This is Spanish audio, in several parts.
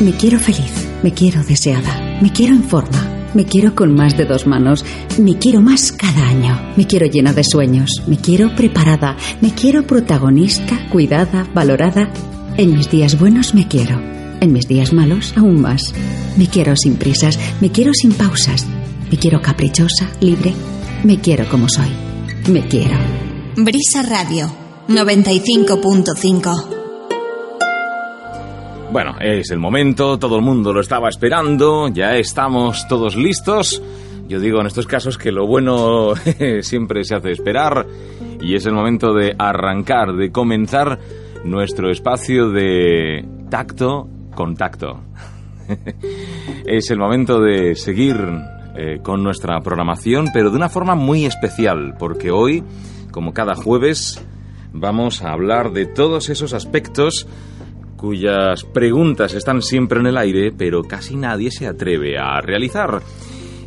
Me quiero feliz, me quiero deseada, me quiero en forma, me quiero con más de dos manos, me quiero más cada año, me quiero llena de sueños, me quiero preparada, me quiero protagonista, cuidada, valorada. En mis días buenos me quiero, en mis días malos aún más. Me quiero sin prisas, me quiero sin pausas, me quiero caprichosa, libre, me quiero como soy, me quiero. Brisa Radio 95.5 Bueno, es el momento, todo el mundo lo estaba esperando, ya estamos todos listos. Yo digo en estos casos que lo bueno siempre se hace esperar y es el momento de arrancar, de comenzar nuestro espacio de tacto contacto. es el momento de seguir eh, con nuestra programación, pero de una forma muy especial, porque hoy, como cada jueves, vamos a hablar de todos esos aspectos cuyas preguntas están siempre en el aire, pero casi nadie se atreve a realizar.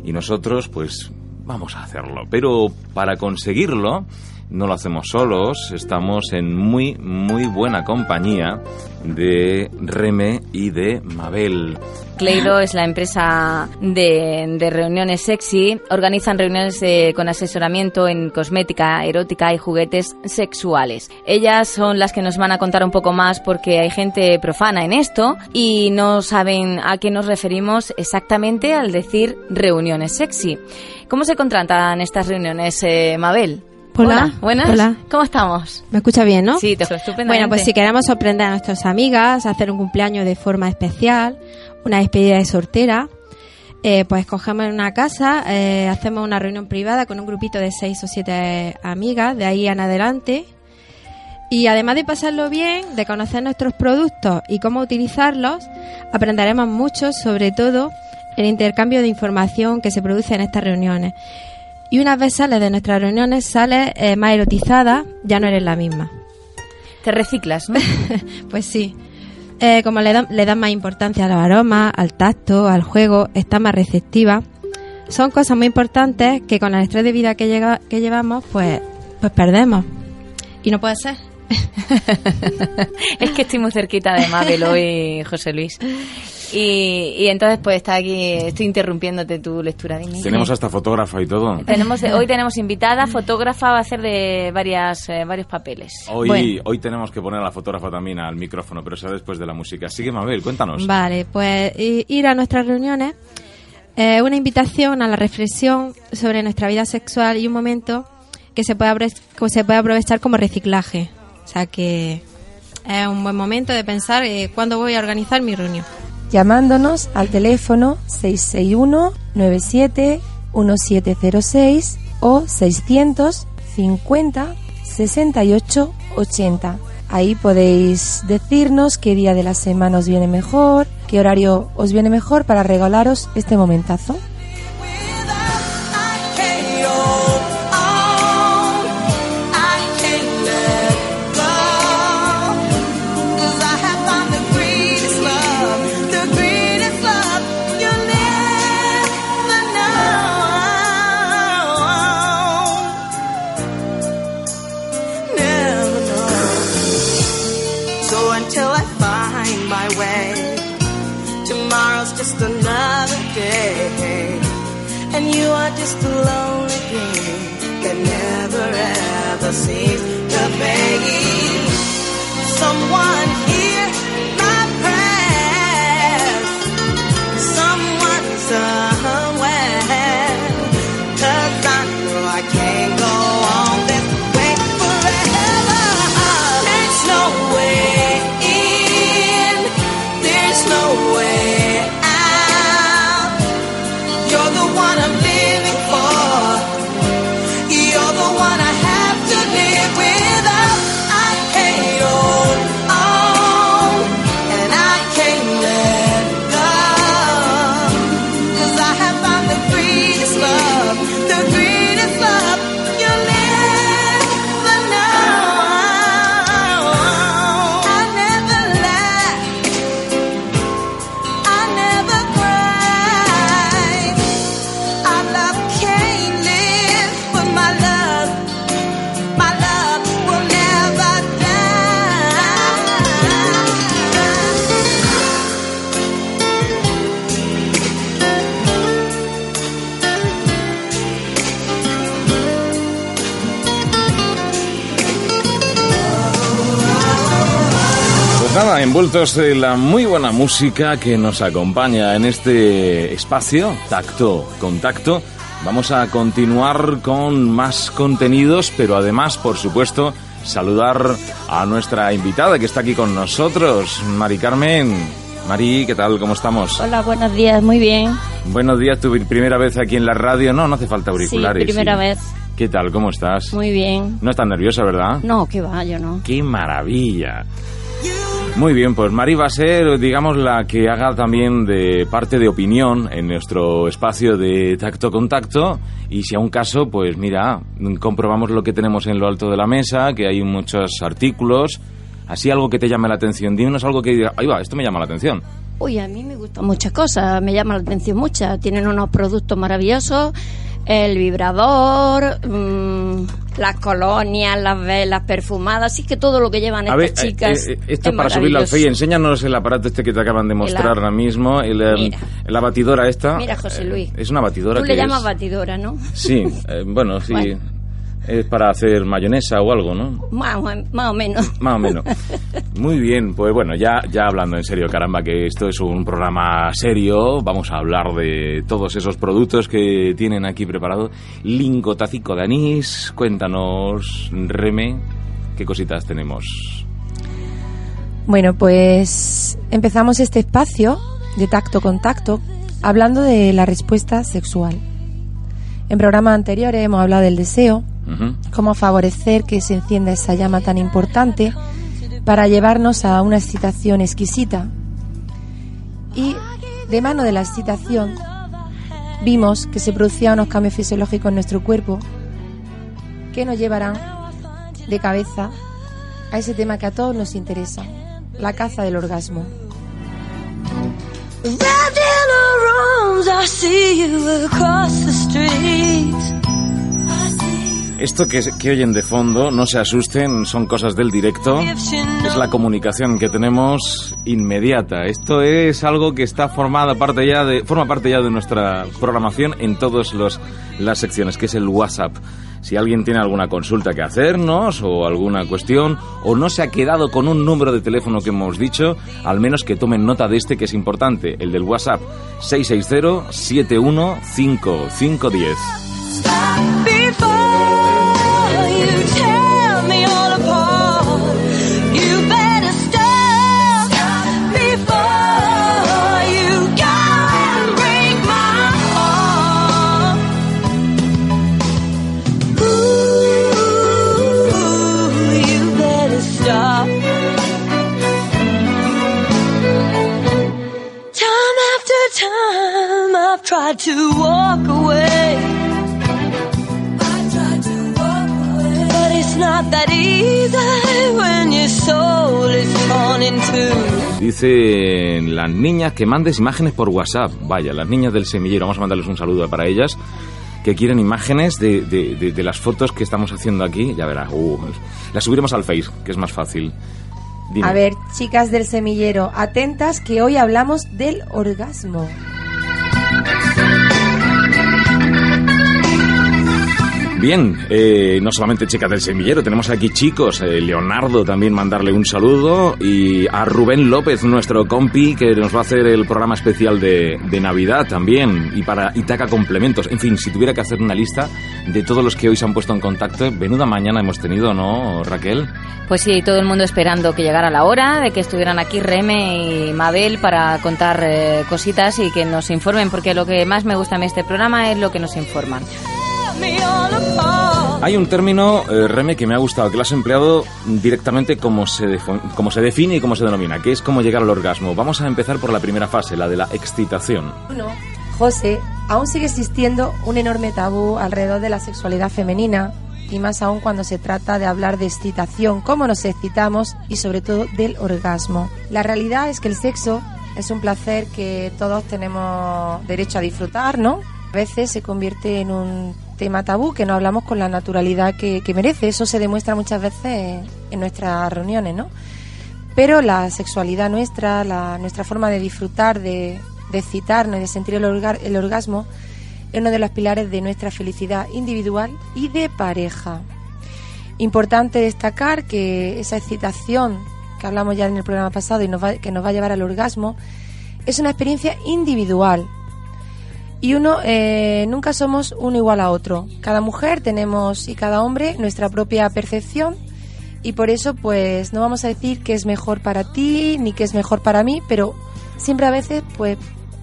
Y nosotros, pues, vamos a hacerlo. Pero para conseguirlo, no lo hacemos solos, estamos en muy, muy buena compañía de Reme y de Mabel. Cleiro es la empresa de, reuniones sexy. Organizan reuniones de- con asesoramiento en cosmética, erótica y juguetes sexuales. Ellas son las que nos van a contar un poco más porque hay gente profana en esto y no saben a qué nos referimos exactamente al decir reuniones sexy. ¿Cómo se contratan estas reuniones, eh, Mabel? Hola. buenas. Hola. ¿Cómo estamos? ¿Me escucha bien, no? Sí, te escucho estupendamente. Bueno, pues si queremos sorprender a nuestras amigas, hacer un cumpleaños de forma especial, una despedida de sortera, eh, pues cogemos una casa, eh, hacemos una reunión privada con un grupito de seis o siete amigas, de ahí en adelante. Y además de pasarlo bien, de conocer nuestros productos y cómo utilizarlos, aprenderemos mucho, sobre todo el intercambio de información que se produce en estas reuniones. Y una vez sales de nuestras reuniones, sales eh, más erotizada, ya no eres la misma. Te reciclas, ¿no? Pues sí. Eh, como le dan, le dan más importancia a los aromas, al tacto, al juego, está más receptiva. Son cosas muy importantes que con el estrés de vida que, llega, que llevamos, pues, pues perdemos. Y no puede ser. es que estoy muy cerquita de Mabel hoy, José Luis. Y, y entonces, pues está aquí, estoy interrumpiéndote tu lectura. Dime. Tenemos hasta fotógrafa y todo. Tenemos, hoy tenemos invitada, fotógrafa, va a hacer de varias, eh, varios papeles. Hoy, Bueno. hoy tenemos que poner a la fotógrafa también al micrófono, pero será después de la música. Sigue, Mabel, cuéntanos. Vale, pues ir a nuestras reuniones es una invitación a la reflexión sobre nuestra vida sexual y un momento que se puede, que se puede aprovechar como reciclaje. Sea que es un buen momento de pensar eh, cuándo voy a organizar mi reunión. llamándonos al teléfono 661-97-1706 o 650 68 80. Ahí podéis decirnos qué día de la semana os viene mejor, qué horario os viene mejor para regalaros este momentazo. Just a lonely game that never ever seems to fade. Someone envueltos de la muy buena música que nos acompaña en este espacio, tacto, contacto, vamos a continuar con más contenidos, pero además, por supuesto, saludar a nuestra invitada que está aquí con nosotros, Mari Carmen. Mari, ¿qué tal? ¿Cómo estamos? Hola, buenos días, muy bien. Buenos días, tu primera vez aquí en la radio. No, no hace falta auriculares. Sí, primera sí. vez. ¿Qué tal? ¿Cómo estás? Muy bien. No estás nerviosa, ¿verdad? No, que va, yo no. ¡Qué maravilla! Muy bien, pues Mari va a ser, digamos, la que haga también de parte de opinión en nuestro espacio de tacto-contacto. Y si a un caso, pues mira, comprobamos lo que tenemos en lo alto de la mesa, que hay muchos artículos. Así algo que te llame la atención. Díganos algo que diga, ahí va, esto me llama la atención. Uy, a mí me gustan muchas cosas, me llama la atención muchas. Tienen unos productos maravillosos, el vibrador, mm, las colonias, las velas perfumadas, así que todo lo que llevan A ver, estas chicas. eh, eh, esto es para subirlo al. FEI. Enséñanos el aparato este que te acaban de mostrar ahora mismo. El, eh, Mira. la batidora esta. Mira, José Eh, Luis. Es una batidora Tú que le llamas es- batidora, ¿no? Sí, eh, bueno, sí. Bueno. Es para hacer mayonesa o algo, ¿no? Más, o- más o menos. Más o menos. Muy bien, pues bueno, ya, ya hablando en serio, caramba, que esto es un programa serio, vamos a hablar de todos esos productos que tienen aquí preparado. Lingotacico de anís, cuéntanos, Reme, qué cositas tenemos. Bueno, pues empezamos este espacio de tacto-contacto hablando de la respuesta sexual. En programas anteriores hemos hablado del deseo, Cómo favorecer que se encienda esa llama tan importante para llevarnos a una excitación exquisita. Y de mano de la excitación vimos que se producían unos cambios fisiológicos en nuestro cuerpo que nos llevarán de cabeza a ese tema que a todos nos interesa, la caza del orgasmo. Wrapped in her arms, I see you across the street. Esto que, que oyen de fondo, no se asusten, son cosas del directo. Es la comunicación que tenemos inmediata. Esto es algo que está formada parte ya de, forma parte ya de nuestra programación en todas las secciones, que es el WhatsApp. Si alguien tiene alguna consulta que hacernos o alguna cuestión o no se ha quedado con un número de teléfono que hemos dicho, al menos que tomen nota de este que es importante, el del WhatsApp 660 715510. I've tried to walk away. But it's not that easy when your soul is torn in two. Dicen las niñas que mandes imágenes por WhatsApp. Vaya, las niñas del semillero, vamos a mandarles un saludo para ellas. Que quieren imágenes de, de- de- de las fotos que estamos haciendo aquí. Ya verás, uh, las subiremos al Face, que es más fácil. Dime. A ver, chicas del semillero, atentas que hoy hablamos del orgasmo. Bien, eh, no solamente chicas del semillero, tenemos aquí chicos, eh, Leonardo también mandarle un saludo y a Rubén López, nuestro compi, que nos va a hacer el programa especial de, de Navidad también y para Itaca Complementos. En fin, si tuviera que hacer una lista de todos los que hoy se han puesto en contacto, venuda mañana hemos tenido, ¿no, Raquel? Pues sí, todo el mundo esperando que llegara la hora de que estuvieran aquí Reme y Mabel para contar eh, cositas y que nos informen, porque lo que más me gusta a mí este programa es lo que nos informan. Hay un término, eh, Reme, que me ha gustado, que lo has empleado directamente como se, como se define y cómo se denomina, que es cómo llegar al orgasmo. Vamos a empezar por la primera fase, la de la excitación. Uno, José, aún sigue existiendo un enorme tabú alrededor de la sexualidad femenina y más aún cuando se trata de hablar de excitación, cómo nos excitamos y sobre todo del orgasmo. La realidad es que el sexo es un placer que todos tenemos derecho a disfrutar, ¿no? A veces se convierte en un tema tabú que no hablamos con la naturalidad que, merece. Eso se demuestra muchas veces en nuestras reuniones, ¿no? Pero la sexualidad nuestra, la, nuestra forma de disfrutar, de, de excitarnos y de sentir el, orga- el orgasmo, es uno de los pilares de nuestra felicidad individual y de pareja. Importante destacar que esa excitación que hablamos ya en el programa pasado y nos va- que nos va a llevar al orgasmo, es una experiencia individual. Y uno, eh, nunca somos uno igual a otro. Cada mujer tenemos y cada hombre nuestra propia percepción y por eso pues no vamos a decir que es mejor para ti ni que es mejor para mí, pero siempre a veces pues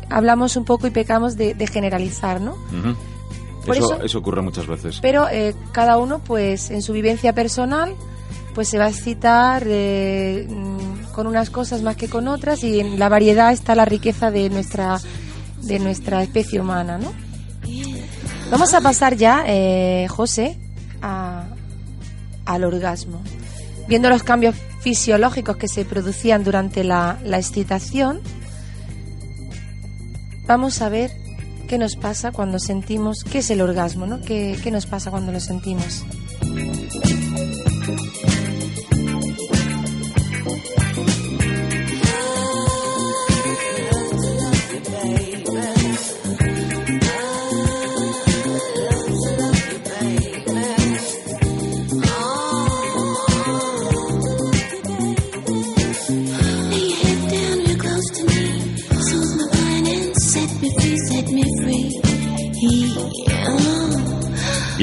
hablamos un poco y pecamos de, de generalizar, ¿no? Ujú. Por eso, eso- eso ocurre muchas veces. Pero eh, cada uno, pues, en su vivencia personal, pues se va a excitar eh, mm, con unas cosas más que con otras y en la variedad está la riqueza de nuestra de nuestra especie humana, ¿no? Vamos a pasar ya, eh, José, a- al orgasmo. Viendo los cambios fisiológicos que se producían durante la, la excitación, vamos a ver qué nos pasa cuando sentimos, qué es el orgasmo, ¿no? ¿Qué, qué nos pasa cuando lo sentimos?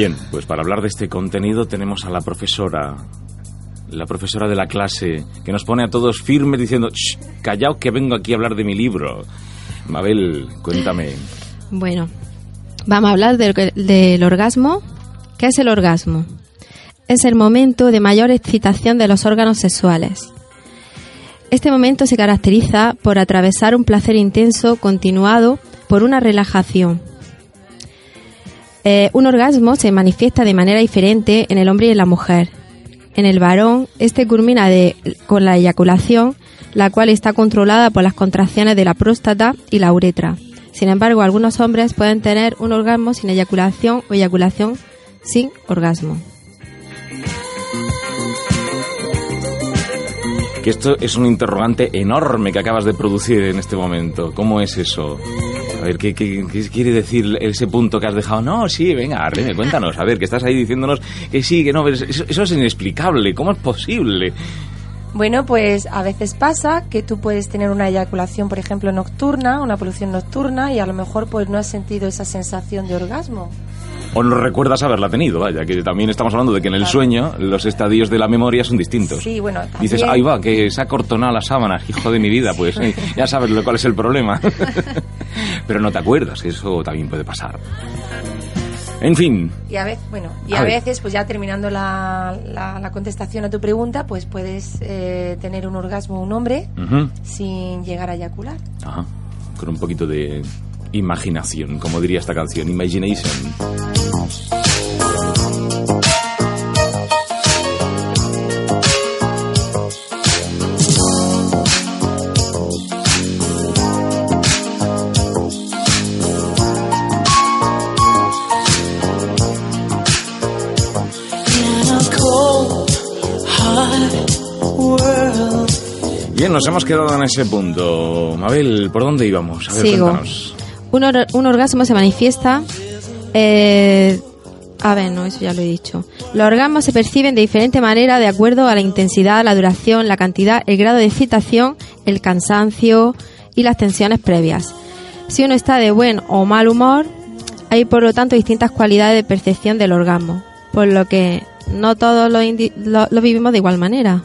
Bien, pues para hablar de este contenido tenemos a la profesora, la profesora de la clase, que nos pone a todos firmes diciendo, "Shh, callao que vengo aquí a hablar de mi libro. Mabel, cuéntame. Bueno, vamos a hablar del orgasmo. ¿Qué es el orgasmo? Es el momento de mayor excitación de los órganos sexuales. Este momento se caracteriza por atravesar un placer intenso continuado por una relajación. Eh, un orgasmo se manifiesta de manera diferente en el hombre y en la mujer. En el varón, este culmina con la eyaculación, la cual está controlada por las contracciones de la próstata y la uretra. Sin embargo, algunos hombres pueden tener un orgasmo sin eyaculación o eyaculación sin orgasmo. Que esto es un interrogante enorme que acabas de producir en este momento. ¿Cómo es eso? A ver, ¿qué, qué- qué quiere decir ese punto que has dejado? No, sí, venga, Arlene, cuéntanos. A ver, que estás ahí diciéndonos que sí, que no, pero eso, eso es inexplicable. ¿Cómo es posible? Bueno, pues a veces pasa que tú puedes tener una eyaculación, por ejemplo, nocturna, una polución nocturna, y a lo mejor pues no has sentido esa sensación de orgasmo. O no recuerdas haberla tenido, vaya, que también estamos hablando de que en el sueño los estadios de la memoria son distintos. Sí, bueno, también... Dices, ahí va, que se ha cortonado las sábanas, hijo de mi vida, pues eh, ya sabes lo cuál es el problema. Pero no te acuerdas, que eso también puede pasar. En fin, Y a veces, bueno, y A veces, pues ya terminando la, la- la contestación a tu pregunta, pues puedes eh, tener un orgasmo un hombre sin llegar a eyacular. ajá, con un poquito de imaginación, como diría esta canción, Imagination. Bien, nos hemos quedado en ese punto. Mabel, ¿por dónde íbamos? A ver, Sigo. cuéntanos. Un, or- orgasmo se manifiesta. eh, a ver, no, eso ya lo he dicho. Los orgasmos se perciben de diferente manera de acuerdo a la intensidad, la duración, la cantidad, el grado de excitación, el cansancio y las tensiones previas. Si uno está de buen o mal humor, hay por lo tanto distintas cualidades de percepción del orgasmo, por lo que no todos lo- lo vivimos de igual manera.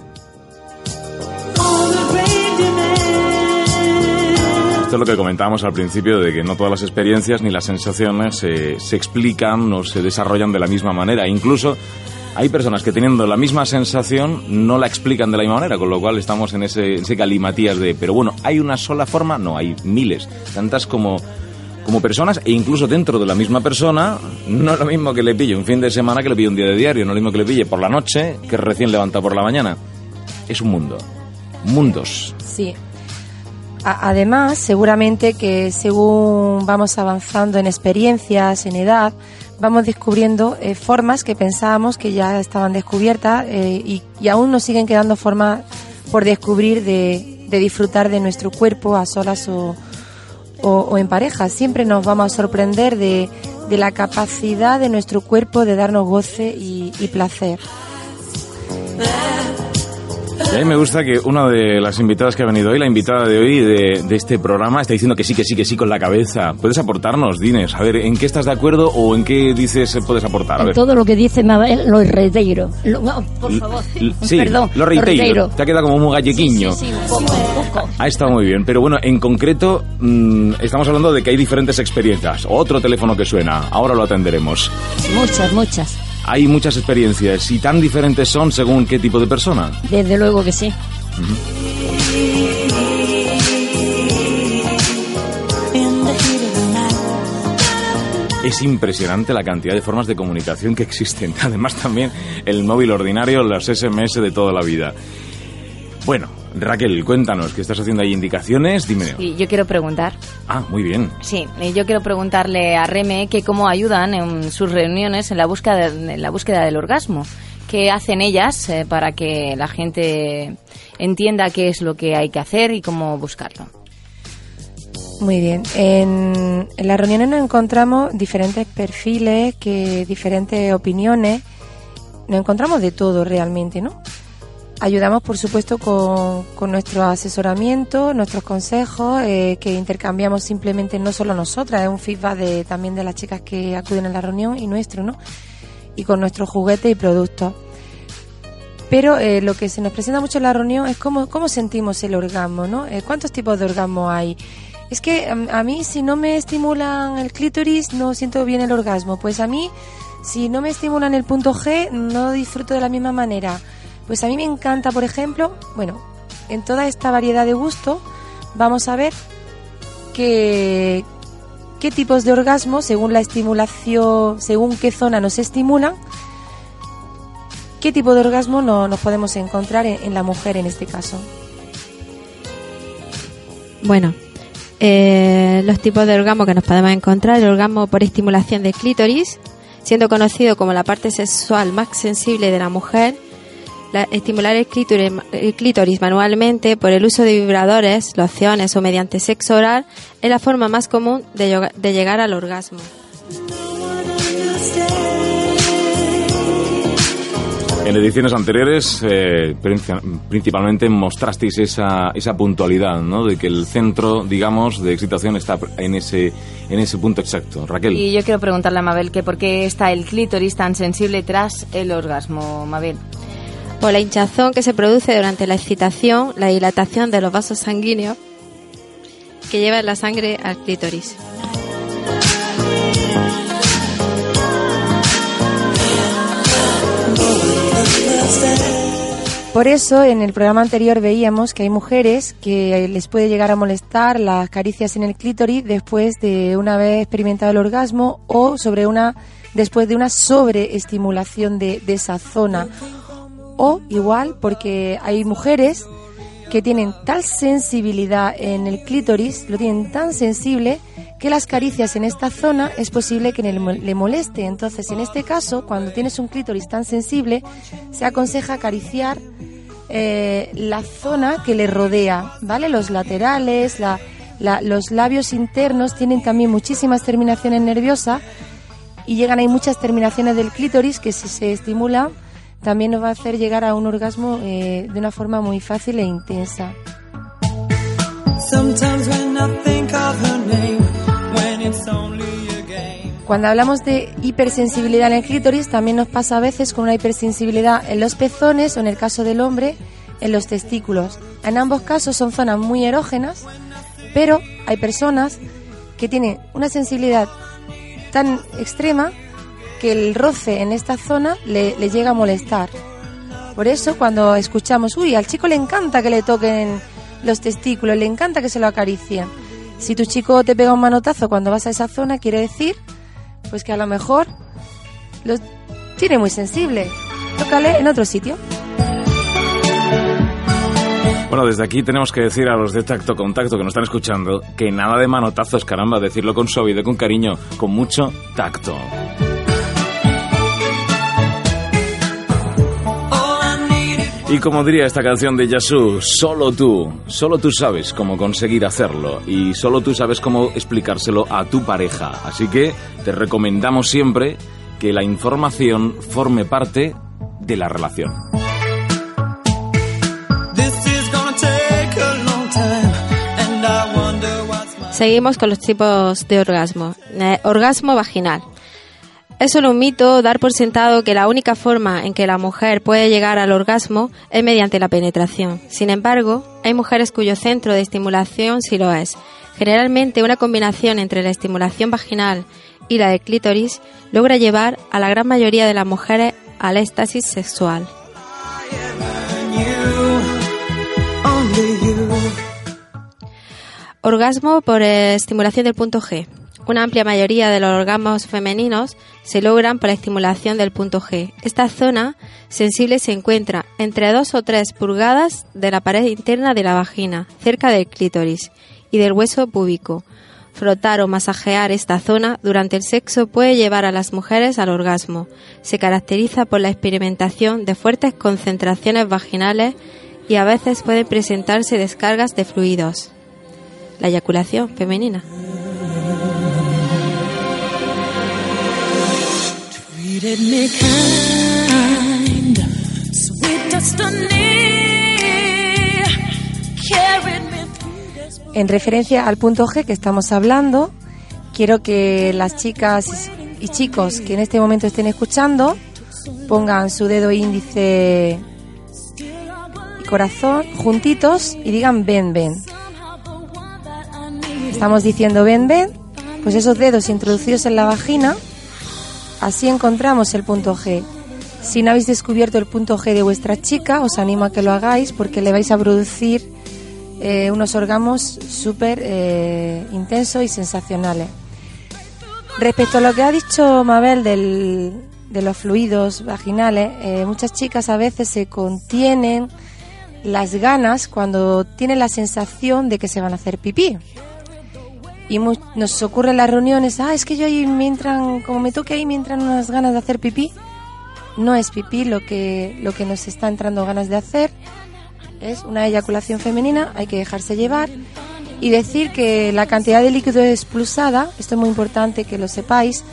Esto es lo que comentábamos al principio, de que no todas las experiencias ni las sensaciones se, explican o se desarrollan de la misma manera. Incluso hay personas que teniendo la misma sensación no la explican de la misma manera, con lo cual estamos en ese, ese galimatías de, pero bueno, ¿hay una sola forma? No, hay miles, tantas como, como personas e incluso dentro de la misma persona, no es lo mismo que le pille un fin de semana que le pille un día de diario, no es lo mismo que le pille por la noche que recién levanta por la mañana. Es un mundo. Mundos. Sí. Además, seguramente que según vamos avanzando en experiencias, en edad, vamos descubriendo eh, formas que pensábamos que ya estaban descubiertas eh, y, aún nos siguen quedando formas por descubrir de, disfrutar de nuestro cuerpo a solas o, en pareja. Siempre nos vamos a sorprender de, la capacidad de nuestro cuerpo de darnos goce y placer. Y a mí me gusta que una de las invitadas que ha venido hoy, la invitada de hoy de, de este programa, está diciendo que sí, que sí, que sí con la cabeza. ¿Puedes aportarnos, Dines? A ver, ¿en qué estás de acuerdo o en qué dices eh, puedes aportar? A En ver. todo lo que dice Mabel lo reitero. Lo- no, por favor. L- Sí, Perdón. lo reitero. Te ha quedado como muy gallequiño. Sí, sí, un poco, un poco. Ha estado muy bien, pero bueno, en concreto mm, estamos hablando de que hay diferentes experiencias. Otro teléfono que suena, ahora lo atenderemos. Muchas, muchas. Hay muchas experiencias y tan diferentes son según qué tipo de persona. Desde luego que sí. Es impresionante la cantidad de formas de comunicación que existen. Además también el móvil ordinario, los SMS de toda la vida. Bueno, Raquel, cuéntanos, que estás haciendo ahí indicaciones, dime. Y yo quiero preguntar. Ah, muy bien. Sí, eh, yo quiero preguntarle a Reme que cómo ayudan en sus reuniones en la búsqueda, en la búsqueda del orgasmo. ¿Qué hacen ellas eh, para que la gente entienda qué es lo que hay que hacer y cómo buscarlo? Muy bien. En, en las reuniones nos encontramos diferentes perfiles, que diferentes opiniones. Nos encontramos de todo realmente, ¿no? Ayudamos, por supuesto, con, con nuestro asesoramiento, nuestros consejos, eh, que intercambiamos simplemente no solo nosotras, es un feedback de, también de las chicas que acuden a la reunión y nuestro, ¿no? Y con nuestros juguetes y productos. Pero eh, lo que se nos presenta mucho en la reunión es cómo, cómo sentimos el orgasmo, ¿no? Eh, ¿Cuántos tipos de orgasmo hay? Es que a, a mí si no me estimulan el clítoris no siento bien el orgasmo. Pues a mí si no me estimulan el punto G no disfruto de la misma manera. Pues a mí me encanta, por ejemplo, bueno, en toda esta variedad de gusto vamos a ver qué tipos de orgasmo según la estimulación, según qué zona nos estimulan, qué tipo de orgasmo no, nos podemos encontrar en, en la mujer en este caso. Bueno, eh, los tipos de orgasmo que nos podemos encontrar, el orgasmo por estimulación de clítoris, siendo conocido como la parte sexual más sensible de la mujer, la- estimular el clítoris, el clítoris manualmente por el uso de vibradores, lociones o mediante sexo oral es la forma más común de, llegar al orgasmo. En ediciones anteriores, eh, princi- principalmente mostrasteis esa, esa puntualidad, ¿no? De que el centro, digamos, de excitación está en ese, en ese punto exacto. Raquel. Y yo quiero preguntarle a Mabel que por qué está el clítoris tan sensible tras el orgasmo, Mabel. Por la hinchazón que se produce durante la excitación, la dilatación de los vasos sanguíneos que llevan la sangre al clítoris. Por eso en el programa anterior veíamos que hay mujeres que les puede llegar a molestar las caricias en el clítoris después de una vez experimentado el orgasmo o sobre una después de una sobreestimulación de, de esa zona. O igual porque hay mujeres que tienen tal sensibilidad en el clítoris, lo tienen tan sensible que las caricias en esta zona es posible que le mo- le moleste. Entonces, en este caso, cuando tienes un clítoris tan sensible, se aconseja acariciar eh, la zona que le rodea, ¿vale? Los laterales, la- la- los labios internos tienen también muchísimas terminaciones nerviosas y llegan ahí muchas terminaciones del clítoris que si se estimulan también nos va a hacer llegar a un orgasmo eh, de una forma muy fácil e intensa. Sometimes when I think of her name, when it's only a game. Cuando hablamos de hipersensibilidad en el clítoris, también nos pasa a veces con una hipersensibilidad en los pezones o en el caso del hombre, en los testículos. En ambos casos son zonas muy erógenas, pero hay personas que tienen una sensibilidad tan extrema que el roce en esta zona le, le llega a molestar. Por eso cuando escuchamos, uy, al chico le encanta que le toquen los testículos, le encanta que se lo acaricien. Si tu chico te pega un manotazo cuando vas a esa zona, quiere decir pues que a lo mejor lo tiene muy sensible. Tócale en otro sitio. Bueno, desde aquí tenemos que decir a los de Tacto Contacto que nos están escuchando que nada de manotazos, caramba, decirlo con suavidad, con cariño, con mucho tacto. Y como diría esta canción de Yasu, solo tú, solo tú sabes cómo conseguir hacerlo y solo tú sabes cómo explicárselo a tu pareja. Así que te recomendamos siempre que la información forme parte de la relación. Seguimos con los tipos de orgasmo. Eh, orgasmo vaginal. Es solo un mito dar por sentado que la única forma en que la mujer puede llegar al orgasmo es mediante la penetración. Sin embargo, hay mujeres cuyo centro de estimulación sí lo es. Generalmente una combinación entre la estimulación vaginal y la de clítoris logra llevar a la gran mayoría de las mujeres al éxtasis sexual. Orgasmo por eh, estimulación del punto G. Una amplia mayoría de los orgasmos femeninos se logran por la estimulación del punto G. Esta zona sensible se encuentra entre 2 o 3 pulgadas de la pared interna de la vagina, cerca del clítoris y del hueso púbico. Frotar o masajear esta zona durante el sexo puede llevar a las mujeres al orgasmo. Se caracteriza por la experimentación de fuertes concentraciones vaginales y a veces pueden presentarse descargas de fluidos. La eyaculación femenina. En referencia al punto G que estamos hablando, quiero que las chicas y chicos que en este momento estén escuchando pongan su dedo índice y corazón juntitos y digan ven, ven. Estamos diciendo ven, ven, pues esos dedos introducidos en la vagina, así encontramos el punto G. Si no habéis descubierto el punto G de vuestra chica, os animo a que lo hagáis porque le vais a producir eh, unos orgasmos súper eh, intensos y sensacionales. Respecto a lo que ha dicho Mabel del, de los fluidos vaginales, eh, muchas chicas a veces se contienen las ganas cuando tienen la sensación de que se van a hacer pipí. Y nos ocurre en las reuniones, ah, es que yo ahí me entran, como me toque ahí me entran unas ganas de hacer pipí. No es pipí lo que, lo que nos está entrando ganas de hacer, es una eyaculación femenina, hay que dejarse llevar y decir que la cantidad de líquido expulsada, esto es muy importante que lo sepáis,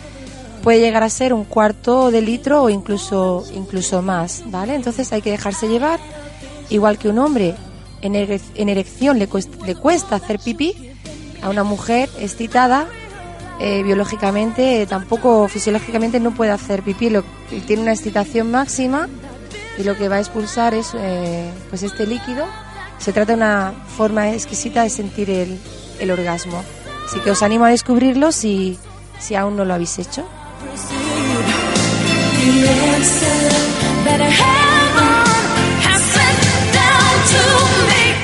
puede llegar a ser un cuarto de litro o incluso incluso más, ¿vale? Entonces hay que dejarse llevar, igual que un hombre en, erección le cuesta, hacer pipí, a una mujer excitada eh, biológicamente tampoco fisiológicamente no puede hacer pipí, lo, tiene una excitación máxima y lo que va a expulsar es eh, pues este líquido. Se trata de una forma exquisita de sentir el, el orgasmo. Así que os animo a descubrirlo si, si aún no lo habéis hecho.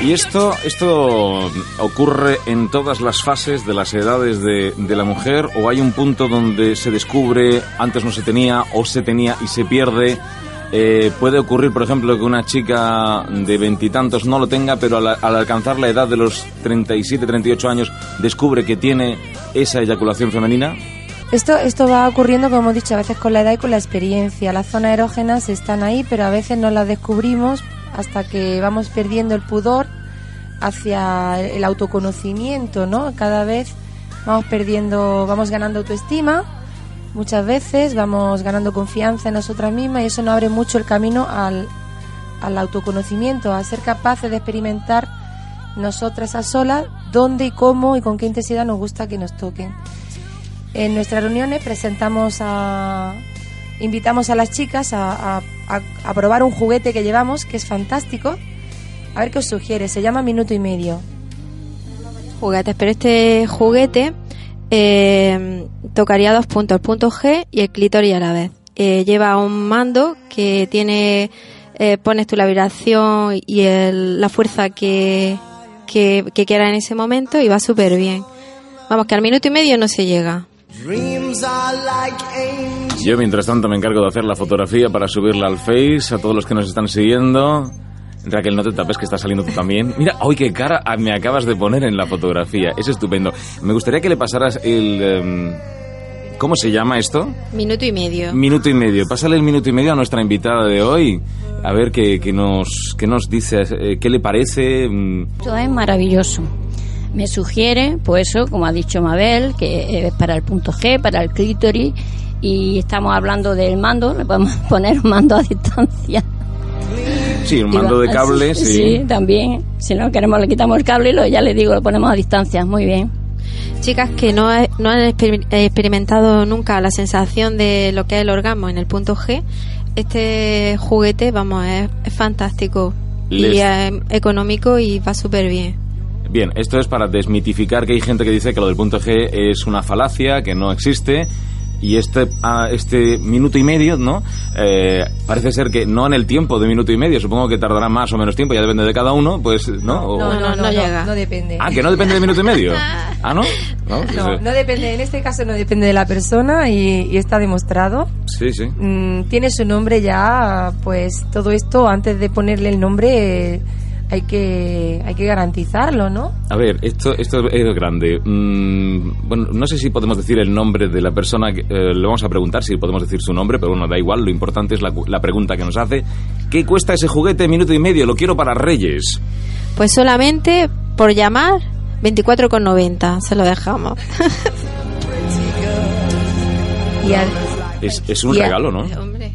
Y esto, esto ocurre en todas las fases de las edades de, la mujer o hay un punto donde se descubre, antes no se tenía o se tenía y se pierde eh, puede ocurrir, por ejemplo, que una chica de veintitantos no lo tenga, pero al, alcanzar la edad de los 37, 38 años descubre que tiene esa eyaculación femenina. Esto, esto va ocurriendo, como hemos dicho, a veces con la edad y con la experiencia. Las zonas erógenas están ahí, pero a veces no las descubrimos hasta que vamos perdiendo el pudor hacia el autoconocimiento, ¿no? Cada vez vamos perdiendo, vamos ganando autoestima muchas veces, vamos ganando confianza en nosotras mismas y eso nos abre mucho el camino al, al autoconocimiento, a ser capaces de experimentar nosotras a solas dónde y cómo y con qué intensidad nos gusta que nos toquen. En nuestras reuniones presentamos a, invitamos a las chicas a, a, a, probar un juguete que llevamos que es fantástico. A ver qué os sugiere, se llama Minuto y Medio. Juguetes, pero este juguete eh, tocaría dos puntos, el punto G y el clítoris a la vez. Eh, lleva un mando que tiene, eh, pones tu la vibración y el, la fuerza que, que, que quieras en ese momento y va súper bien. Vamos, que al minuto y medio no se llega. Yo mientras tanto me encargo de hacer la fotografía para subirla al Face a todos los que nos están siguiendo. Raquel, no te tapes que está saliendo tú también. Mira, hoy qué cara me acabas de poner en la fotografía. Es estupendo. Me gustaría que le pasaras el... Em, ¿Cómo se llama esto? Minuto y medio. Minuto y medio. Pásale el minuto y medio a nuestra invitada de hoy. A ver qué, nos, qué nos dice, eh, qué le parece. Mm. Todo es maravilloso. Me sugiere, pues eso, como ha dicho Mabel, que es para el punto G, para el clítoris, y estamos hablando del mando, le podemos poner un mando a distancia. Sí, un mando de cable, sí. Sí, también. Si no queremos, le quitamos el cable y lo, ya le digo, lo ponemos a distancia. Muy bien. chicas que no, no han exper- experimentado nunca la sensación de lo que es el orgasmo en el punto G, este juguete, vamos, es, es fantástico y es económico y va súper bien. Bien, esto es para desmitificar que hay gente que dice que lo del punto G es una falacia, que no existe. Y este, ah, este minuto y medio, ¿no? Eh, parece ser que no en el tiempo de minuto y medio, supongo que tardará más o menos tiempo, ya depende de cada uno, pues, ¿no? O- No, no, no, no llega. No, depende. Ah, que no depende de minuto y medio. Ah, ¿no? No, pues, No, no depende, en este caso no depende de la persona y, y está demostrado. Sí, sí. Mm, tiene su nombre ya, pues todo esto antes de ponerle el nombre eh, hay que hay que garantizarlo, ¿no? A ver, esto, esto es grande. Mm, bueno, no sé si podemos decir el nombre de la persona. Que, eh, le vamos a preguntar si podemos decir su nombre, pero bueno, da igual. Lo importante es la, cu- la pregunta que nos hace. ¿Qué cuesta ese juguete minuto y medio? Lo quiero para Reyes. Pues solamente por llamar 24,90 se lo dejamos. Y, Es, es un regalo, ¿no? Hombre.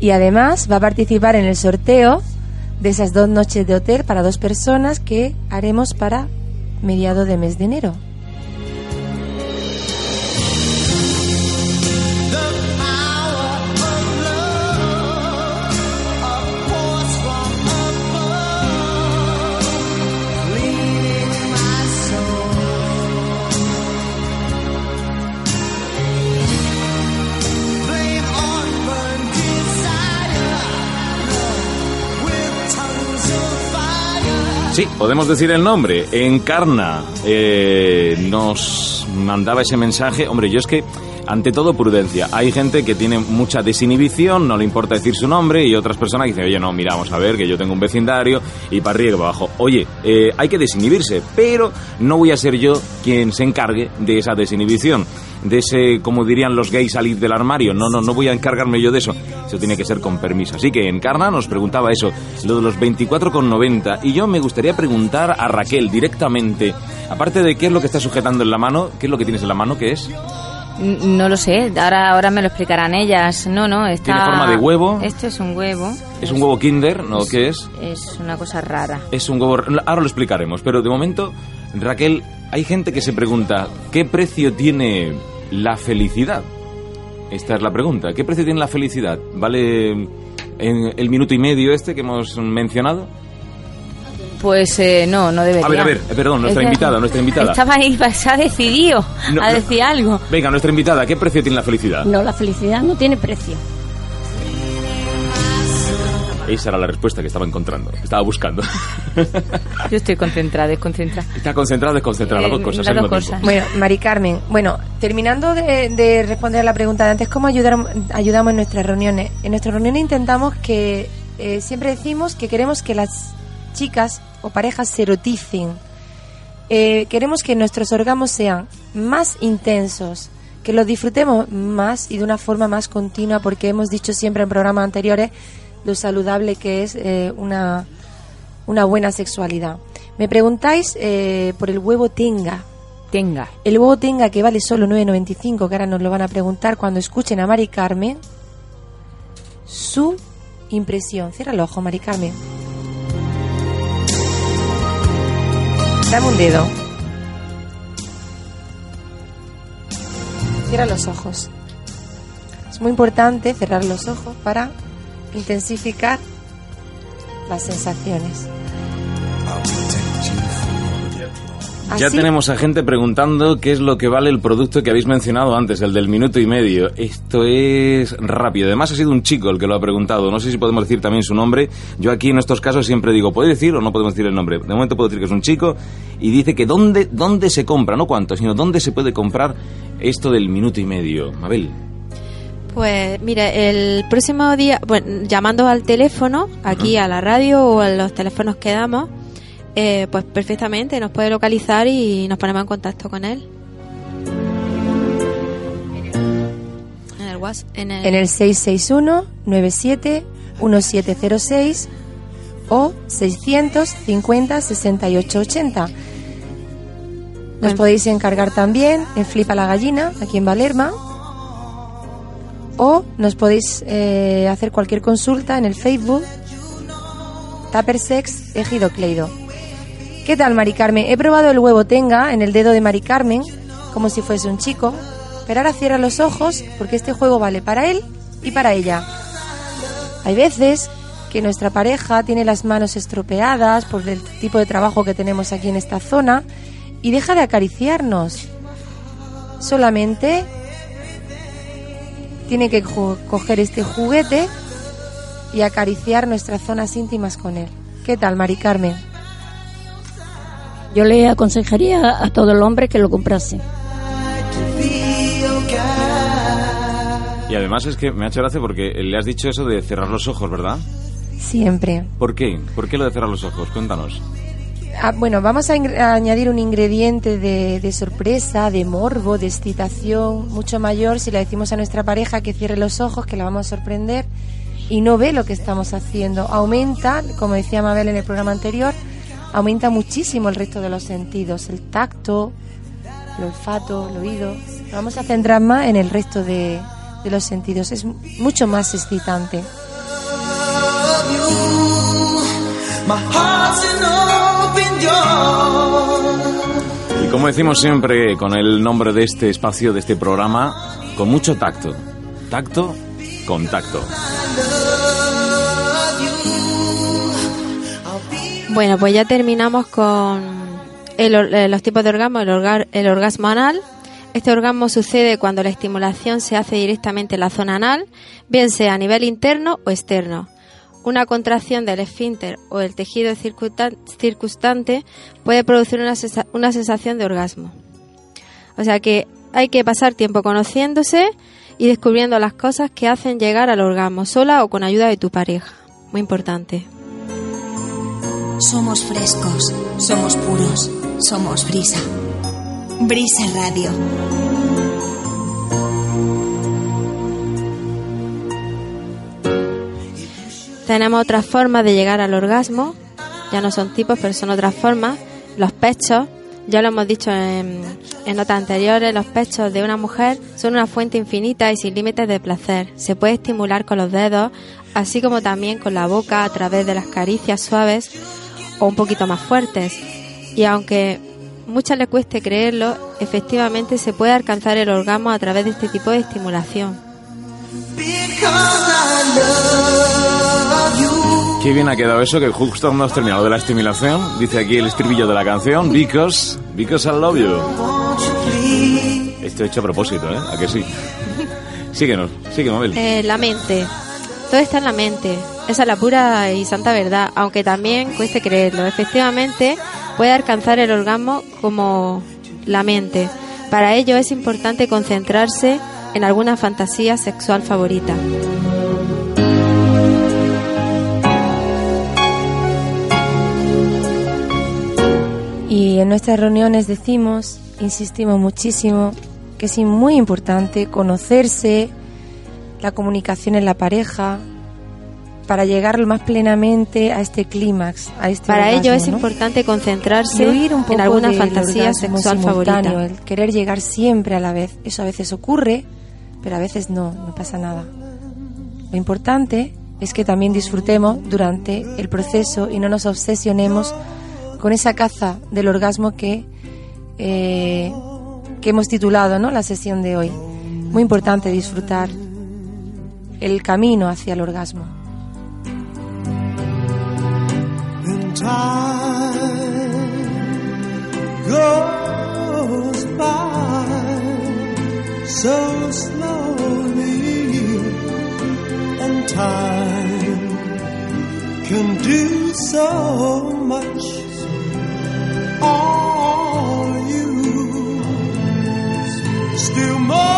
y además va a participar en el sorteo de esas dos noches de hotel para dos personas que haremos para mediado de mes de enero. Sí, podemos decir el nombre. Encarna eh, nos mandaba ese mensaje. Hombre, yo es que, ante todo, prudencia. Hay gente que tiene mucha desinhibición, no le importa decir su nombre, y otras personas que dicen, oye, no, mira, vamos a ver, que yo tengo un vecindario, y para arriba y para abajo. Oye, eh, hay que desinhibirse, pero no voy a ser yo quien se encargue de esa desinhibición. De ese, como dirían los gays, salir del armario. No, no, no voy a encargarme yo de eso. Eso tiene que ser con permiso. Así que Encarna nos preguntaba eso, lo de los 24,90. Y yo me gustaría preguntar a Raquel directamente, aparte de qué es lo que está sujetando en la mano, ¿qué es lo que tienes en la mano? ¿Qué es? No lo sé, ahora, ahora me lo explicarán ellas. No, no, está... ¿Tiene forma de huevo? Esto es un huevo. ¿Es un huevo Kinder? ¿No? ¿Qué es? Es una cosa rara. Es un huevo... Ahora lo explicaremos, pero de momento, Raquel, hay gente que se pregunta, ¿qué precio tiene la felicidad? Esta es la pregunta. ¿Qué precio tiene la felicidad? ¿Vale en el minuto y medio este que hemos mencionado? Pues eh, no, no debería. A ver, a ver, eh, perdón, nuestra Es que- invitada, nuestra invitada. Estaba ahí, se ha decidido No, a no. decir algo. Venga, nuestra invitada, ¿qué precio tiene la felicidad? No, la felicidad no tiene precio. Esa era la respuesta que estaba encontrando, que estaba buscando. Yo estoy concentrada, desconcentrada. Está concentrada, desconcentrada, las dos Eh, cosas. las dos cosas. Bueno, Mari Carmen, bueno, terminando de, de responder a la pregunta de antes, ¿cómo ayudar, ayudamos en nuestras reuniones? En nuestras reuniones intentamos que, eh, siempre decimos que queremos que las chicas o parejas se eroticen. Eh, queremos que nuestros orgasmos sean más intensos, que los disfrutemos más y de una forma más continua, porque hemos dicho siempre en programas anteriores lo saludable que es eh, una, una buena sexualidad. Me preguntáis eh, por el huevo tenga. Tenga. El huevo tenga que vale solo 9.95, que ahora nos lo van a preguntar cuando escuchen a Mari Carmen. Su impresión. Cierra el ojo, Mari Carmen. Dame un dedo. Cierra los ojos. Es muy importante cerrar los ojos para intensificar las sensaciones. Ya Así- tenemos a gente preguntando qué es lo que vale el producto que habéis mencionado antes, el del minuto y medio. Esto es rápido. Además ha sido un chico el que lo ha preguntado. No sé si podemos decir también su nombre. Yo aquí en estos casos siempre digo, ¿puede decir o no podemos decir el nombre? De momento puedo decir que es un chico y dice que dónde, dónde se compra, no cuánto, sino dónde se puede comprar esto del minuto y medio. Mabel. Pues mire, el próximo día, bueno, llamando al teléfono, aquí a la radio o a los teléfonos que damos, eh, pues perfectamente nos puede localizar y nos ponemos en contacto con él. En el WhatsApp, en el, en el 661-97-1706 o 650-6880. Nos Bueno. podéis encargar también en Flipa la Gallina, aquí en Valerma. O nos podéis eh, hacer cualquier consulta en el Facebook Tuppersex Ejido Cleido. ¿Qué tal, Mari Carmen? He probado el huevo tenga en el dedo de Mari Carmen, como si fuese un chico, pero ahora cierra los ojos porque este juego vale para él y para ella. Hay veces que nuestra pareja tiene las manos estropeadas por el tipo de trabajo que tenemos aquí en esta zona y deja de acariciarnos. Solamente tiene que co- coger este juguete y acariciar nuestras zonas íntimas con él. ¿Qué tal, Mari Carmen? Yo le aconsejaría a todo el hombre que lo comprase. Y además es que me ha hecho gracia porque le has dicho eso de cerrar los ojos, ¿verdad? Siempre. ¿Por qué? ¿Por qué lo de cerrar los ojos? Cuéntanos. Ah, bueno, vamos a, añadir un ingrediente de, de sorpresa, de morbo, de excitación, mucho mayor si le decimos a nuestra pareja que cierre los ojos, que la vamos a sorprender y no ve lo que estamos haciendo. Aumenta, como decía Mabel en el programa anterior, aumenta muchísimo el resto de los sentidos, el tacto, el olfato, el oído. Vamos a centrar más en el resto de, de los sentidos. Es mucho más excitante. Y como decimos siempre con el nombre de este espacio, de este programa, con mucho tacto. Tacto, contacto. Bueno, pues ya terminamos con el eh, los tipos de orgasmo, el, orga- el orgasmo anal. Este orgasmo sucede cuando la estimulación se hace directamente en la zona anal, bien sea a nivel interno o externo. Una contracción del esfínter o el tejido circunstante puede producir una, una sensación de orgasmo. O sea que hay que pasar tiempo conociéndose y descubriendo las cosas que hacen llegar al orgasmo, sola o con ayuda de tu pareja. Muy importante. Somos frescos, somos puros, somos brisa. Brisa Radio. Tenemos otras formas de llegar al orgasmo, ya no son tipos, pero son otras formas. Los pechos, ya lo hemos dicho en, en notas anteriores, los pechos de una mujer son una fuente infinita y sin límites de placer. Se puede estimular con los dedos, así como también con la boca a través de las caricias suaves o un poquito más fuertes. Y aunque muchas les cueste creerlo, efectivamente se puede alcanzar el orgasmo a través de este tipo de estimulación. Qué bien ha quedado eso, que justo cuando hemos terminado de la estimulación, dice aquí el estribillo de la canción, Because, because I love you. Esto hecho a propósito, ¿eh? ¿A que sí? Síguenos, sigue, Mabel. Eh, la mente. Todo está en la mente. Esa es la pura y santa verdad, aunque también cueste creerlo. Efectivamente, puede alcanzar el orgasmo como la mente. Para ello es importante concentrarse en alguna fantasía sexual favorita. Y en nuestras reuniones decimos, insistimos muchísimo, que es muy importante conocerse, la comunicación en la pareja, para llegar lo más plenamente a este clímax, a este Para ello es ¿no? importante concentrarse huir un poco en alguna fantasía sexual favorita. el querer llegar siempre a la vez. Eso a veces ocurre, pero a veces no, no pasa nada. Lo importante es que también disfrutemos durante el proceso y no nos obsesionemos con esa caza del orgasmo que, eh, que hemos titulado ¿no? la sesión de hoy. Muy importante disfrutar el camino hacia el orgasmo. Time goes by so slowly, and time can do so much. All you still more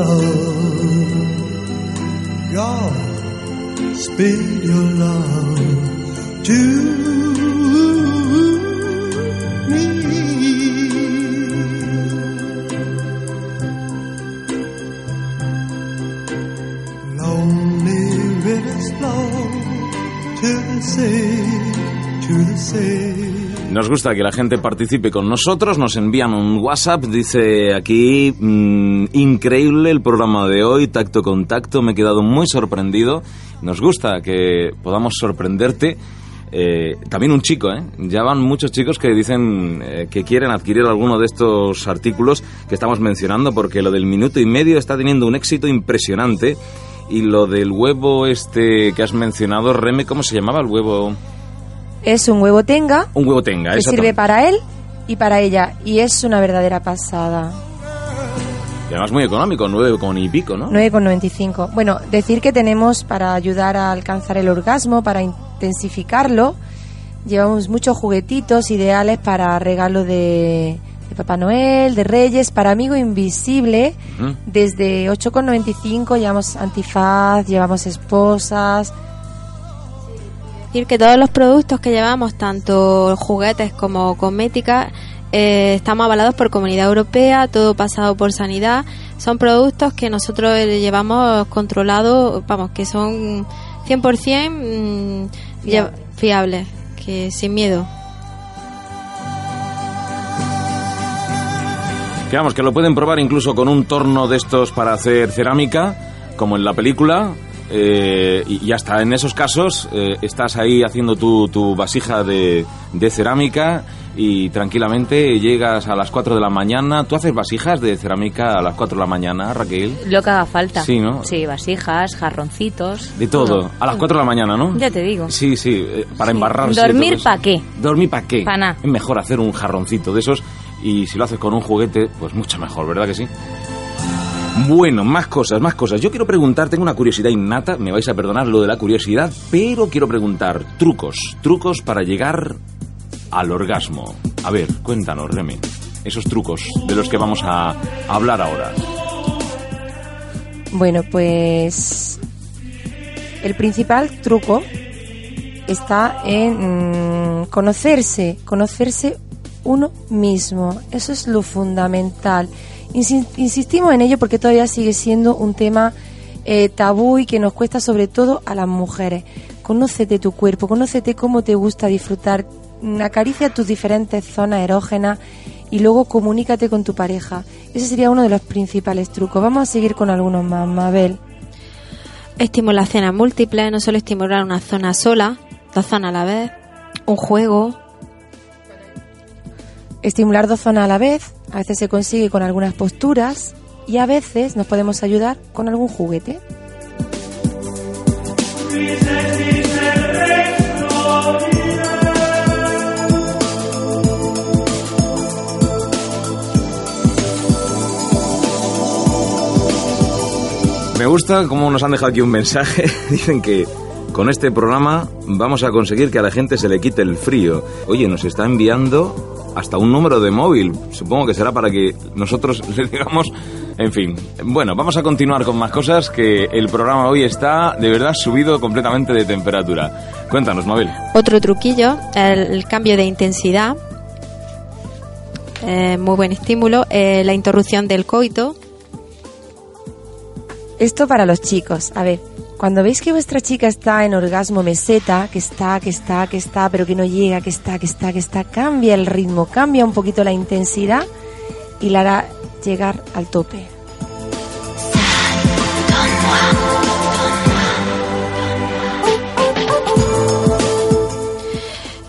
love. God, speed your love to me. Lonely rivers flow to the sea. to say. Nos gusta que la gente participe con nosotros, nos envían un WhatsApp, dice aquí, mm, increíble el programa de hoy, tacto con tacto, me he quedado muy sorprendido. Nos gusta que podamos sorprenderte. Eh, también un chico, ¿eh? Ya van muchos chicos que dicen eh, que quieren adquirir alguno de estos artículos que estamos mencionando porque lo del minuto y medio está teniendo un éxito impresionante. Y lo del huevo este que has mencionado, Reme, ¿cómo se llamaba el huevo? Es un huevo tenga Un huevo tenga, que sirve para él y para ella. Y es una verdadera pasada. Y además muy económico, nueve con y pico, ¿no? 9,95. Bueno, decir que tenemos para ayudar a alcanzar el orgasmo, para intensificarlo, llevamos muchos juguetitos ideales para regalo de, de Papá Noel, de Reyes, para amigo invisible. Ujú. Desde 8,95 llevamos antifaz, llevamos esposas. Decir que todos los productos que llevamos, tanto juguetes como cosmética, eh, estamos avalados por Comunidad Europea, todo pasado por sanidad. Son productos que nosotros eh, llevamos controlados, vamos, que son 100% mm, fiables, que sin miedo. Que vamos, que lo pueden probar incluso con un torno de estos para hacer cerámica, como en la película. Eh, y, hasta en esos casos eh, estás ahí haciendo tu, tu vasija de, de cerámica y tranquilamente llegas a las 4 de la mañana. ¿Tú haces vasijas de cerámica a las 4 de la mañana, Raquel? Lo que haga falta. Sí, ¿no? Sí, vasijas, jarroncitos. De todo. A las 4 de la mañana, ¿no? Ya te digo. Sí, sí, eh, para embarrarse. ¿Dormir todo eso. pa' qué? ¿Dormir para qué? Pa' nada. Es mejor hacer un jarroncito de esos y si lo haces con un juguete, pues mucho mejor, ¿verdad que sí? Bueno, más cosas, más cosas. Yo quiero preguntar, tengo una curiosidad innata, me vais a perdonar lo de la curiosidad, pero quiero preguntar trucos, trucos para llegar al orgasmo. A ver, cuéntanos, Remy, esos trucos de los que vamos a hablar ahora. Bueno, pues el principal truco está en mm, conocerse, conocerse uno mismo. Eso es lo fundamental. Insi- insistimos en ello porque todavía sigue siendo un tema eh, tabú y que nos cuesta sobre todo a las mujeres. Conócete tu cuerpo, conócete cómo te gusta disfrutar, acaricia tus diferentes zonas erógenas y luego comunícate con tu pareja. Ese sería uno de los principales trucos. Vamos a seguir con algunos más, Mabel. Estimulaciones múltiples, no solo estimular una zona sola, dos zonas a la vez, un juego, Estimular dos zonas a la vez, a veces se consigue con algunas posturas y a veces nos podemos ayudar con algún juguete. Me gusta cómo nos han dejado aquí un mensaje. Dicen que con este programa vamos a conseguir que a la gente se le quite el frío. Oye, nos está enviando hasta un número de móvil. Supongo que será para que nosotros le digamos... En fin, bueno, vamos a continuar con más cosas que el programa hoy está de verdad subido completamente de temperatura. Cuéntanos, Mabel. Otro truquillo, el, el cambio de intensidad, eh, muy buen estímulo, eh, la interrupción del coito, Esto para los chicos. A ver, cuando veis que vuestra chica está en orgasmo meseta, que está, que está, que está, pero que no llega, que está, que está, que está, cambia el ritmo, cambia un poquito la intensidad y la hará llegar al tope.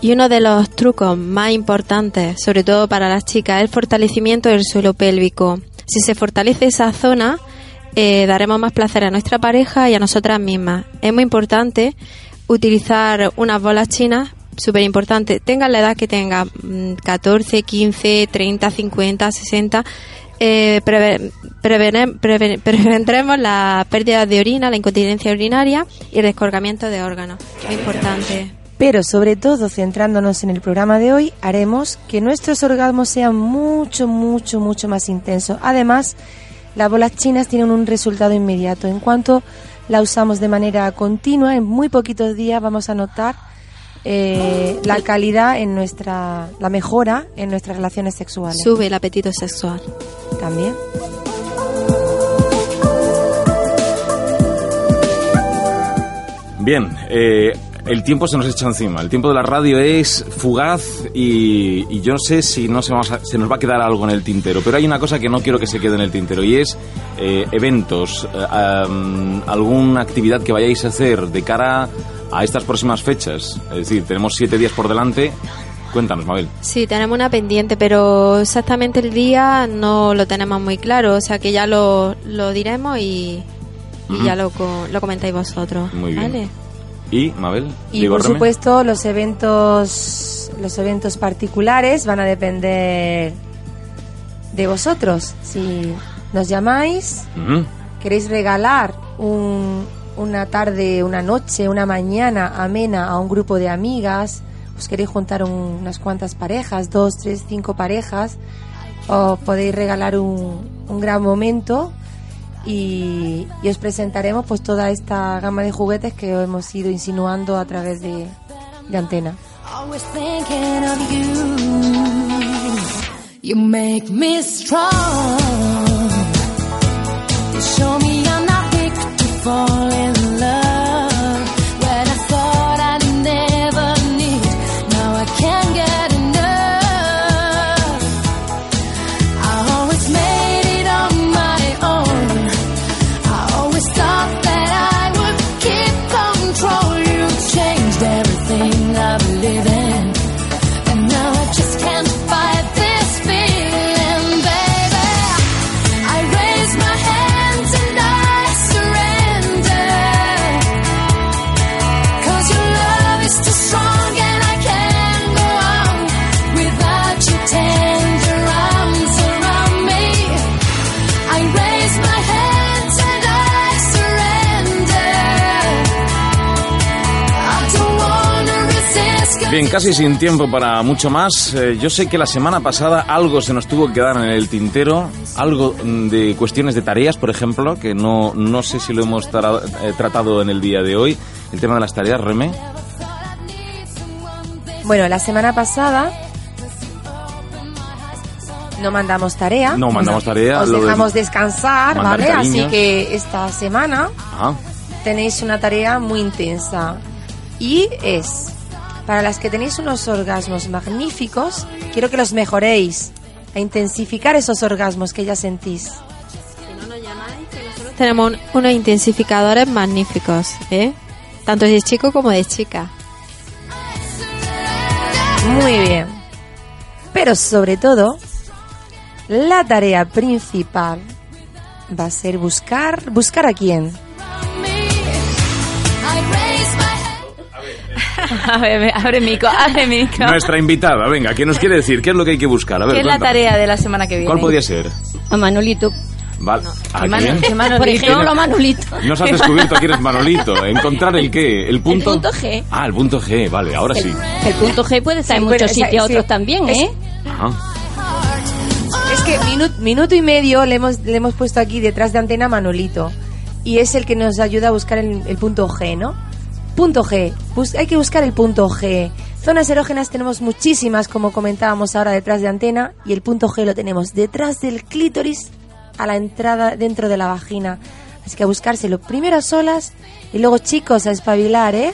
Y uno de los trucos más importantes, sobre todo para las chicas, es el fortalecimiento del suelo pélvico. Si se fortalece esa zona, eh, daremos más placer a nuestra pareja y a nosotras mismas. Es muy importante utilizar unas bolas chinas, súper importante, tenga la edad que tenga, mm, 14, 15, 30, 50, 60, eh, prevendremos la pérdida de orina, la incontinencia urinaria y el descolgamiento de órganos. Muy importante. Pero sobre todo, centrándonos en el programa de hoy, haremos que nuestros orgasmos sean mucho, mucho, mucho más intensos. Además, las bolas chinas tienen un resultado inmediato. En cuanto la usamos de manera continua, en muy poquitos días vamos a notar eh, la calidad en nuestra, la mejora en nuestras relaciones sexuales. Sube el apetito sexual. También. Bien, eh, El tiempo se nos echa encima. El tiempo de la radio es fugaz y, y yo no sé si no se, vamos a- se nos va a quedar algo en el tintero. Pero hay una cosa que no quiero que se quede en el tintero y es eh, eventos, eh, alguna actividad que vayáis a hacer de cara a estas próximas fechas. Es decir, tenemos siete días por delante. Cuéntanos, Mabel. Sí, tenemos una pendiente, pero exactamente el día no lo tenemos muy claro, o sea que ya lo, lo diremos y, ya lo, lo comentáis vosotros. Muy bien. ¿vale? ¿Y, Mabel? Y Diego por Reme. supuesto los eventos los eventos particulares van a depender de vosotros. Si nos llamáis, queréis regalar un- una tarde, una noche, una mañana amena a un grupo de amigas, os queréis juntar un- unas cuantas parejas, dos, tres, cinco parejas, o podéis regalar un, un gran momento y, os presentaremos pues toda esta gama de juguetes que hemos ido insinuando a través de, de antena. Bien, casi sin tiempo para mucho más. Eh, yo sé que la semana pasada algo se nos tuvo que quedar en el tintero, algo mm, de cuestiones de tareas, por ejemplo, que no, no sé si lo hemos tra- eh, tratado en el día de hoy. El tema de las tareas, Reme. Bueno, la semana pasada no mandamos tarea. No mandamos tarea, Os lo de dejamos descansar, ¿vale? Así cariños. que esta semana Ah, tenéis una tarea muy intensa. Y es, para las que tenéis unos orgasmos magníficos, quiero que los mejoréis. A intensificar esos orgasmos que ya sentís. Tenemos un- unos intensificadores magníficos, ¿eh? Tanto de chico como de chica. Muy bien. Pero sobre todo, la tarea principal va a ser buscar, buscar a quién. A ver, abre mico, abre mico. nuestra invitada, venga, ¿qué nos quiere decir? ¿Qué es lo que hay que buscar? A ver, ¿Qué es la cuéntame. tarea de la semana que viene? ¿Cuál podría ser? A Manolito. Vale. ¿A ¿Qué Mano- quién? Manolito? Por ejemplo, Manolito. No se has descubierto quién es Manolito. ¿Encontrar el qué? ¿El punto? punto G. Ah, el punto G, vale, ahora sí. El punto G puede estar Sí, en muchos sitios, sí. otros también, ¿eh? Ajá. Es que minuto, minuto y medio le hemos, le hemos puesto aquí detrás de antena a Manolito. Y es el que nos ayuda a buscar el, el punto G, ¿no? Punto G. Hay que buscar el punto G. Zonas erógenas tenemos muchísimas, como comentábamos ahora detrás de antena. Y el punto G lo tenemos detrás del clítoris a la entrada dentro de la vagina. Así que a buscárselo primero a solas y luego chicos a espabilar, ¿eh?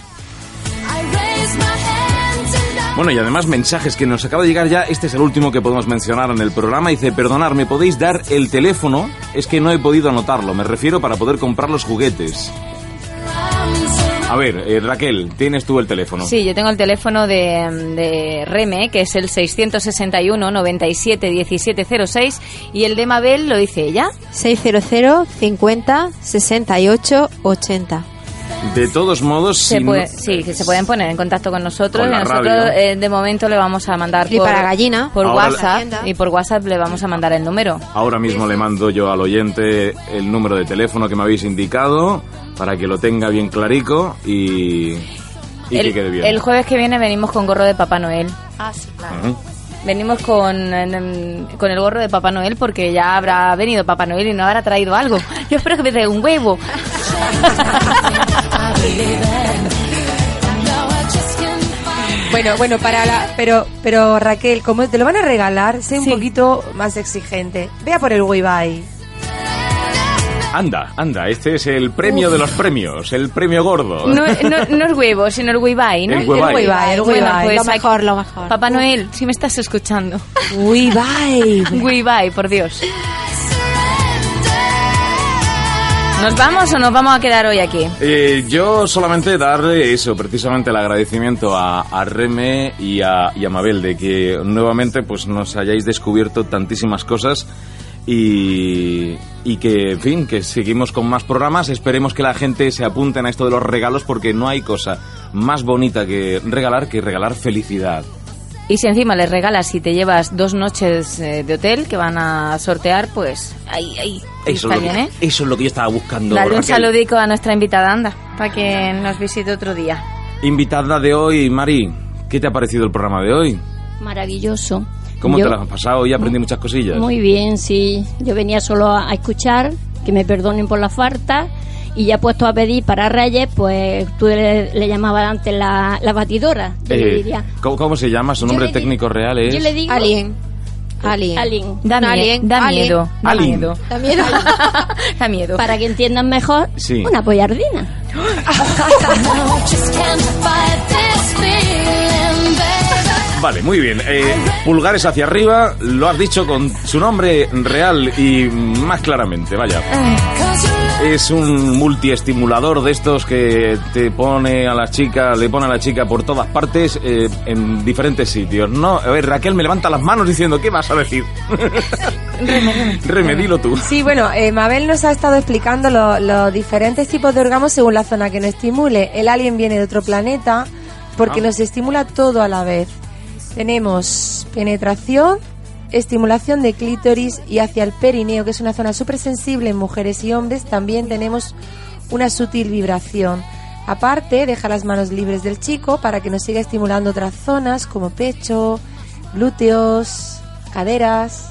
Bueno, y además mensajes que nos acaba de llegar ya. Este es el último que podemos mencionar en el programa. Dice, perdonad, ¿me podéis dar el teléfono? Es que no he podido anotarlo. Me refiero para poder comprar los juguetes. A ver, eh, Raquel, tienes tú el teléfono. Sí, yo tengo el teléfono de, de Reme, que es el 661 97 1706, y el de Mabel lo dice ella. 600 50 68 80. De todos modos, Se si puede- no- sí, que se pueden poner en contacto con nosotros. Con nosotros, radio. eh, de momento, le vamos a mandar Y por, para gallina. por Ahora WhatsApp. Y por WhatsApp le vamos a mandar el número. ahora mismo le mando yo al oyente el número de teléfono que me habéis indicado para que lo tenga bien clarico y, y que el, quede bien. el jueves que viene venimos con gorro de Papá Noel. Ah, sí, claro. Venimos con, con el gorro de Papá Noel porque ya habrá venido Papá Noel y nos habrá traído algo. Yo espero que me traiga un huevo. Bueno, bueno, para la, pero, pero Raquel, como te lo van a regalar, sé un Sí. poquito más exigente. Vea por el Webuy. Anda, anda, este es el premio de los premios, el premio gordo. No, no, no es huevo, sino el huibai, ¿no? El huibai. El el Bueno, pues lo mejor, lo mejor. Papá Noel, si me estás escuchando. Bye. Huibai, por Dios. ¿Nos vamos o nos vamos a quedar hoy aquí? Eh, yo solamente darle eso, precisamente el agradecimiento a, a Reme y a, y a Mabel de que nuevamente pues nos hayáis descubierto tantísimas cosas y, y que, en fin, que seguimos con más programas. Esperemos que la gente se apunten a esto de los regalos porque no hay cosa más bonita que regalar que regalar felicidad. Y si encima les regalas y te llevas dos noches eh, de hotel que van a sortear, pues ahí, ahí. Eso está es, lo bien, que, ¿eh? eso es lo que yo estaba buscando. Dale un saludico a nuestra invitada, anda, para que nos visite otro día. Invitada de hoy, Mari, ¿qué te ha parecido el programa de hoy? Maravilloso. ¿Cómo Yo- te lo has pasado? Hoy aprendí muchas cosillas. Muy bien, sí. Yo venía solo a, a escuchar, que me perdonen por la falta, y ya puesto a pedir para Reyes, pues tú le, le llamabas antes la, la batidora. Yo le Eh, diría. ¿cómo, cómo se llama? Su nombre le técnico real es... Yo le digo. Alien. Alien. Alien. Da, alien, da alien. miedo, da Alien. miedo. Da miedo. da miedo. Para que entiendan mejor, Sí. una pollardina. Vale, muy bien. Eh, pulgares hacia arriba, lo has dicho con su nombre real y más claramente, vaya. Es un multiestimulador de estos que te pone a la chica, le pone a la chica por todas partes eh, en diferentes sitios. No, a ver, Raquel me levanta las manos diciendo, ¿qué vas a decir? Reme, dilo tú. Sí, bueno, eh, Mabel nos ha estado explicando lo- los diferentes tipos de orgasmos según la zona que nos estimule. El alien viene de otro planeta porque Ah. nos estimula todo a la vez. Tenemos penetración, estimulación de clítoris y hacia el perineo, que es una zona súper sensible en mujeres y hombres, también tenemos una sutil vibración. Aparte, deja las manos libres del chico para que nos siga estimulando otras zonas como pecho, glúteos, caderas.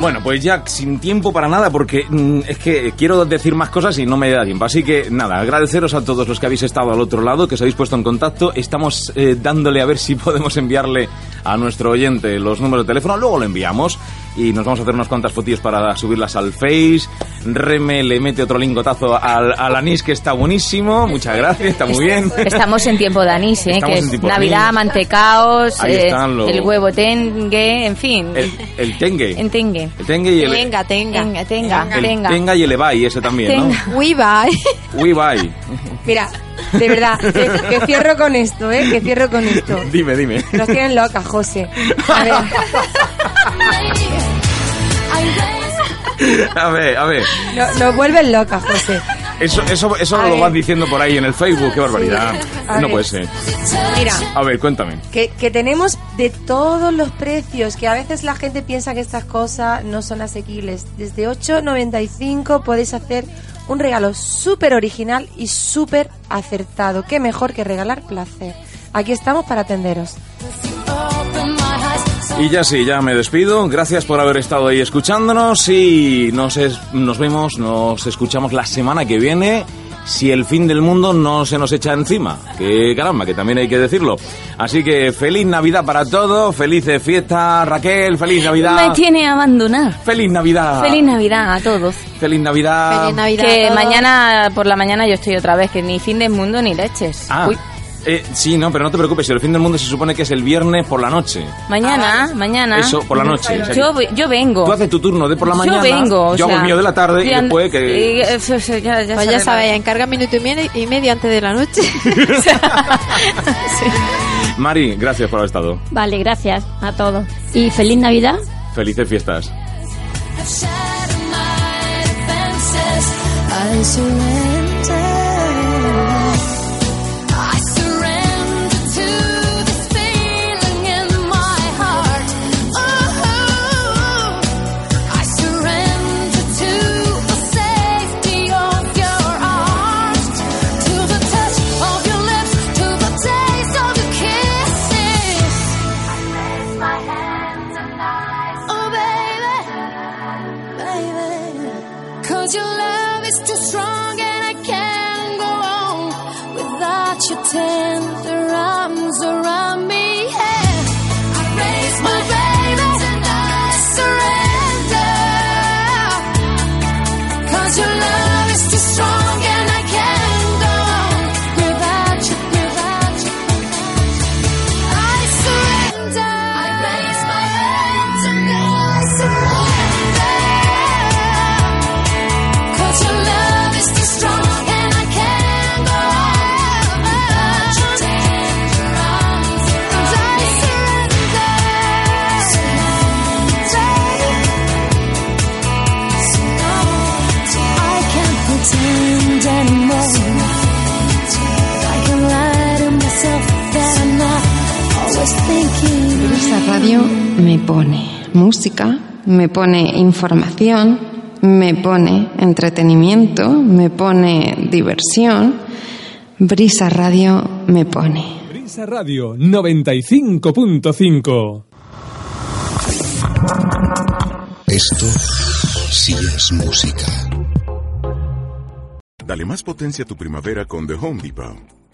Bueno, pues ya sin tiempo para nada, porque mm, es que quiero decir más cosas y no me da tiempo. Así que nada, agradeceros a todos los que habéis estado al otro lado, que os habéis puesto en contacto. Estamos eh, dándole a ver si podemos enviarle a nuestro oyente los números de teléfono. Luego lo enviamos y nos vamos a hacer unas cuantas fotillos para subirlas al Face. Reme le mete otro lingotazo al, al anís, que está buenísimo. Muchas gracias, está muy bien. Estamos en tiempo de anís, ¿eh? Que es Navidad, anís. mantecaos, eh, los- el huevo tengue, en fin. El, el tengue. En tengue. El tengue y el... Tenga, tenga. Tenga, tenga, el tenga. tenga y el ebay, ese también, Tenga. We bye. ¿no? We bye. Mira, de verdad, que, que cierro con esto, ¿eh? Que cierro con esto. Dime, dime. Nos tienen locas, José. A ver, A ver, a ver. no- nos vuelven locas, José. Eso, eso, eso A lo ver. vas diciendo por ahí en el Facebook, qué barbaridad. No puede ser. Mira, A ver, cuéntame. que, que tenemos de todos los precios, que a veces la gente piensa que estas cosas no son asequibles. Desde 8,95 podéis hacer un regalo súper original y súper acertado. Qué mejor que regalar placer. Aquí estamos para atenderos. Y ya sí, ya me despido. Gracias por haber estado ahí escuchándonos y nos, es- nos vemos, nos escuchamos la semana que viene. Si el fin del mundo no se nos echa encima. Que caramba, que también hay que decirlo. Así que feliz Navidad para todos, felices fiestas, Raquel, feliz Navidad. Me tiene a abandonar. Feliz Navidad. Feliz Navidad a todos. Feliz Navidad. Feliz Navidad. Que a todos. mañana por la mañana yo estoy otra vez, que ni fin del mundo ni leches. Ah, Uy, eh, sí, no, pero no te preocupes, si el fin del mundo se supone que es el viernes por la noche. mañana, mañana. Eso, por la noche. o sea Yo, voy- yo vengo. Tú haces tu turno de por la mañana. Yo vengo. o Yo hago sea, el mío de la tarde y ya- después que. y- eso- eso ya, ya Pues ya sabéis, encarga minuto y medio, y medio antes de la noche. Mari, gracias por haber estado. Vale, gracias a todos. Y feliz Navidad. Felices fiestas. Radio me pone música, me pone información, me pone entretenimiento, me pone diversión. Brisa Radio me pone. Brisa Radio 95.5. Esto sí es música. Dale más potencia a tu primavera con The Home Depot.